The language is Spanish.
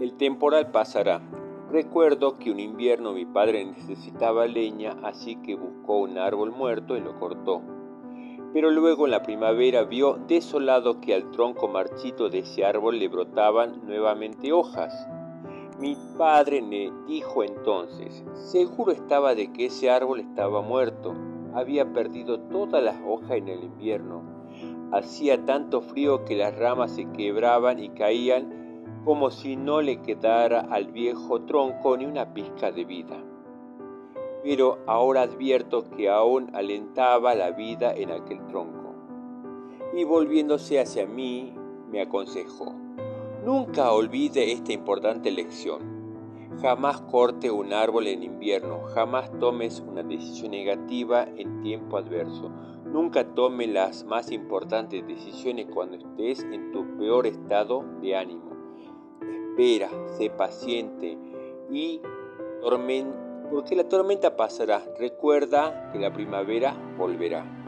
El temporal pasará. Recuerdo que un invierno mi padre necesitaba leña, así que buscó un árbol muerto y lo cortó. Pero luego en la primavera vio desolado que al tronco marchito de ese árbol le brotaban nuevamente hojas. Mi padre me dijo entonces, seguro estaba de que ese árbol estaba muerto, había perdido todas las hojas en el invierno. Hacía tanto frío que las ramas se quebraban y caían como si no le quedara al viejo tronco ni una pizca de vida. Pero ahora advierto que aún alentaba la vida en aquel tronco. Y volviéndose hacia mí, me aconsejó, nunca olvide esta importante lección. Jamás corte un árbol en invierno, jamás tomes una decisión negativa en tiempo adverso. Nunca tome las más importantes decisiones cuando estés en tu peor estado de ánimo espera, sé paciente y porque la tormenta pasará. Recuerda que la primavera volverá.